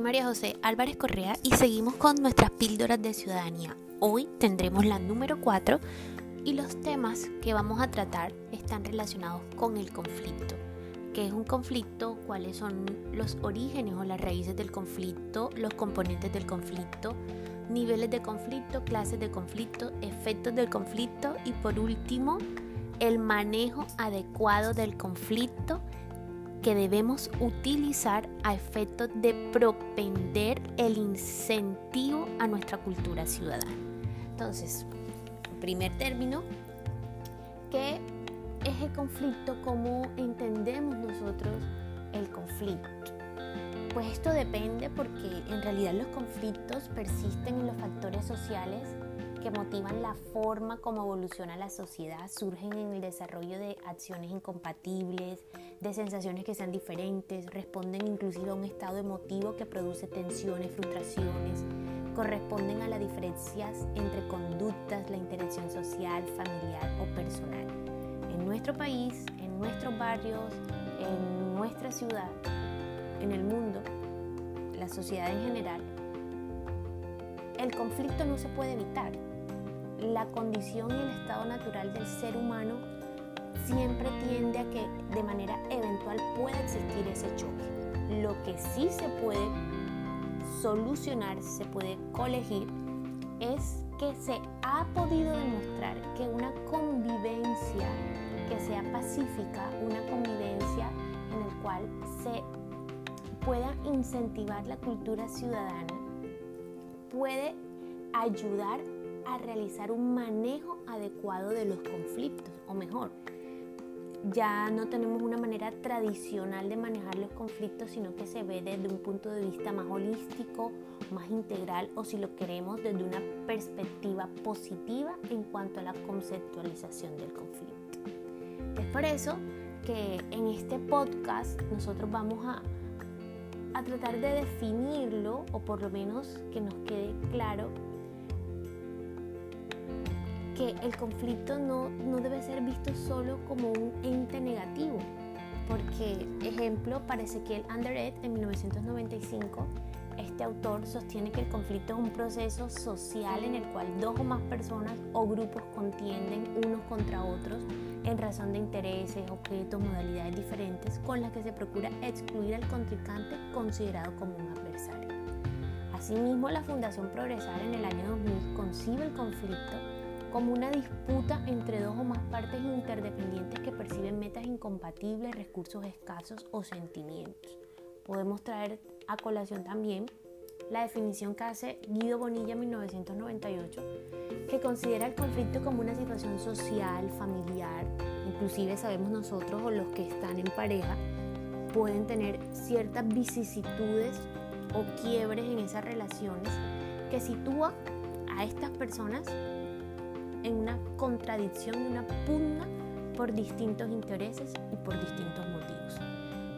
María José Álvarez Correa y seguimos con nuestras píldoras de ciudadanía. Hoy tendremos la número 4 y los temas que vamos a tratar están relacionados con el conflicto. ¿Qué es un conflicto? ¿Cuáles son los orígenes o las raíces del conflicto? ¿Los componentes del conflicto? ¿Niveles de conflicto? ¿Clases de conflicto? ¿Efectos del conflicto? Y por último, el manejo adecuado del conflicto que debemos utilizar a efectos de propender el incentivo a nuestra cultura ciudadana. Entonces, primer término, ¿qué es el conflicto? ¿Cómo entendemos nosotros el conflicto? Pues esto depende porque en realidad los conflictos persisten en los factores sociales que motivan la forma como evoluciona la sociedad, surgen en el desarrollo de acciones incompatibles, de sensaciones que sean diferentes, responden inclusive a un estado emotivo que produce tensiones, frustraciones, corresponden a las diferencias entre conductas, la interacción social, familiar o personal. En nuestro país, en nuestros barrios, en nuestra ciudad, en el mundo, la sociedad en general, el conflicto no se puede evitar. La condición y el estado natural del ser humano siempre tiende a que de manera eventual pueda existir ese choque. Lo que sí se puede solucionar, se puede colegir, es que se ha podido demostrar que una convivencia que sea pacífica, una convivencia en la cual se pueda incentivar la cultura ciudadana, puede ayudar a realizar un manejo adecuado de los conflictos, o mejor, ya no tenemos una manera tradicional de manejar los conflictos, sino que se ve desde un punto de vista más holístico, más integral o si lo queremos desde una perspectiva positiva en cuanto a la conceptualización del conflicto. Es por eso que en este podcast nosotros vamos a, a tratar de definirlo o por lo menos que nos quede claro que el conflicto no, no debe ser visto solo como un ente negativo, porque, ejemplo, para Ezequiel Underett en 1995, este autor sostiene que el conflicto es un proceso social en el cual dos o más personas o grupos contienden unos contra otros en razón de intereses, objetos, modalidades diferentes con las que se procura excluir al contrincante considerado como un adversario. Asimismo, la Fundación Progresar en el año 2000 concibe el conflicto como una disputa entre dos o más partes interdependientes que perciben metas incompatibles, recursos escasos o sentimientos. Podemos traer a colación también la definición que hace Guido Bonilla en 1998, que considera el conflicto como una situación social, familiar, inclusive sabemos nosotros o los que están en pareja, pueden tener ciertas vicisitudes o quiebres en esas relaciones que sitúa a estas personas en una contradicción y una pugna por distintos intereses y por distintos motivos.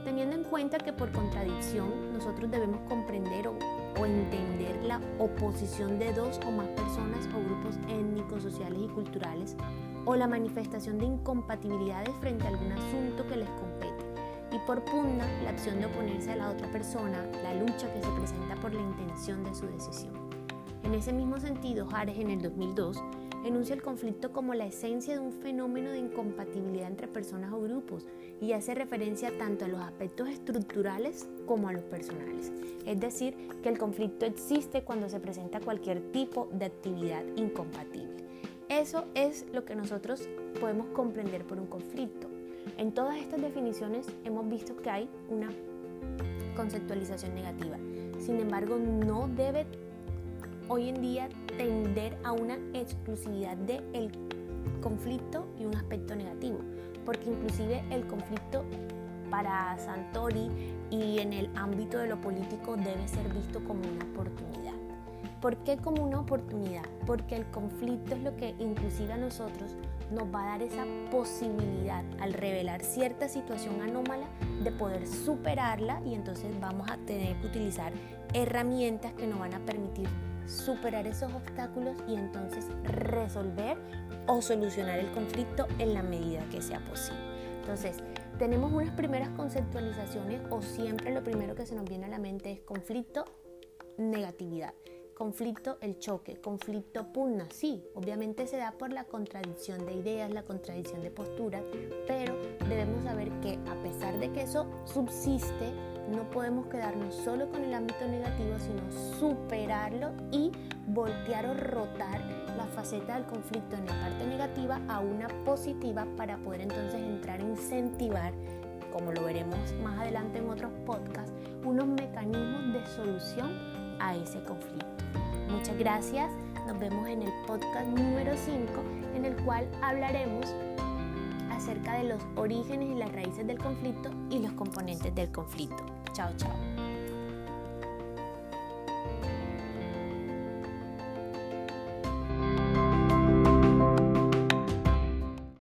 Teniendo en cuenta que por contradicción nosotros debemos comprender o, o, entender la oposición de dos o más personas o grupos étnicos, sociales y culturales o la manifestación de incompatibilidades frente a algún asunto que les compete. Y por pugna, la acción de oponerse a la otra persona, la lucha que se presenta por la intención de su decisión. En ese mismo sentido, Jares en el 2002 enuncia el conflicto como la esencia de un fenómeno de incompatibilidad entre personas o grupos y hace referencia tanto a los aspectos estructurales como a los personales. Es decir, que el conflicto existe cuando se presenta cualquier tipo de actividad incompatible. Eso es lo que nosotros podemos comprender por un conflicto. En todas estas definiciones hemos visto que hay una conceptualización negativa. Sin embargo, no debe hoy en día tender a una exclusividad del el conflicto y un aspecto negativo, porque inclusive el conflicto para Santori y en el ámbito de lo político debe ser visto como una oportunidad. ¿Por qué como una oportunidad? Porque el conflicto es lo que inclusive a nosotros nos va a dar esa posibilidad al revelar cierta situación anómala de poder superarla y entonces vamos a tener que utilizar herramientas que nos van a permitir superar esos obstáculos y entonces resolver o solucionar el conflicto en la medida que sea posible. Entonces, tenemos unas primeras conceptualizaciones o siempre lo primero que se nos viene a la mente es conflicto, negatividad. Conflicto, el choque, conflicto, pugna, sí, obviamente se da por la contradicción de ideas, la contradicción de posturas, pero debemos saber que a pesar de que eso subsiste, no podemos quedarnos solo con el ámbito negativo, sino superarlo y voltear o rotar la faceta del conflicto en la parte negativa a una positiva para poder entonces entrar a incentivar, como lo veremos más adelante en otros podcasts, unos mecanismos de solución a ese conflicto. Muchas gracias, nos vemos en el podcast número 5 en el cual hablaremos acerca de los orígenes y las raíces del conflicto y los componentes del conflicto. Chao, chao.